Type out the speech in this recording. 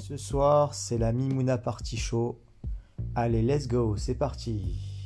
Ce soir, c'est la Mimouna Party Show. Allez, let's go, c'est parti.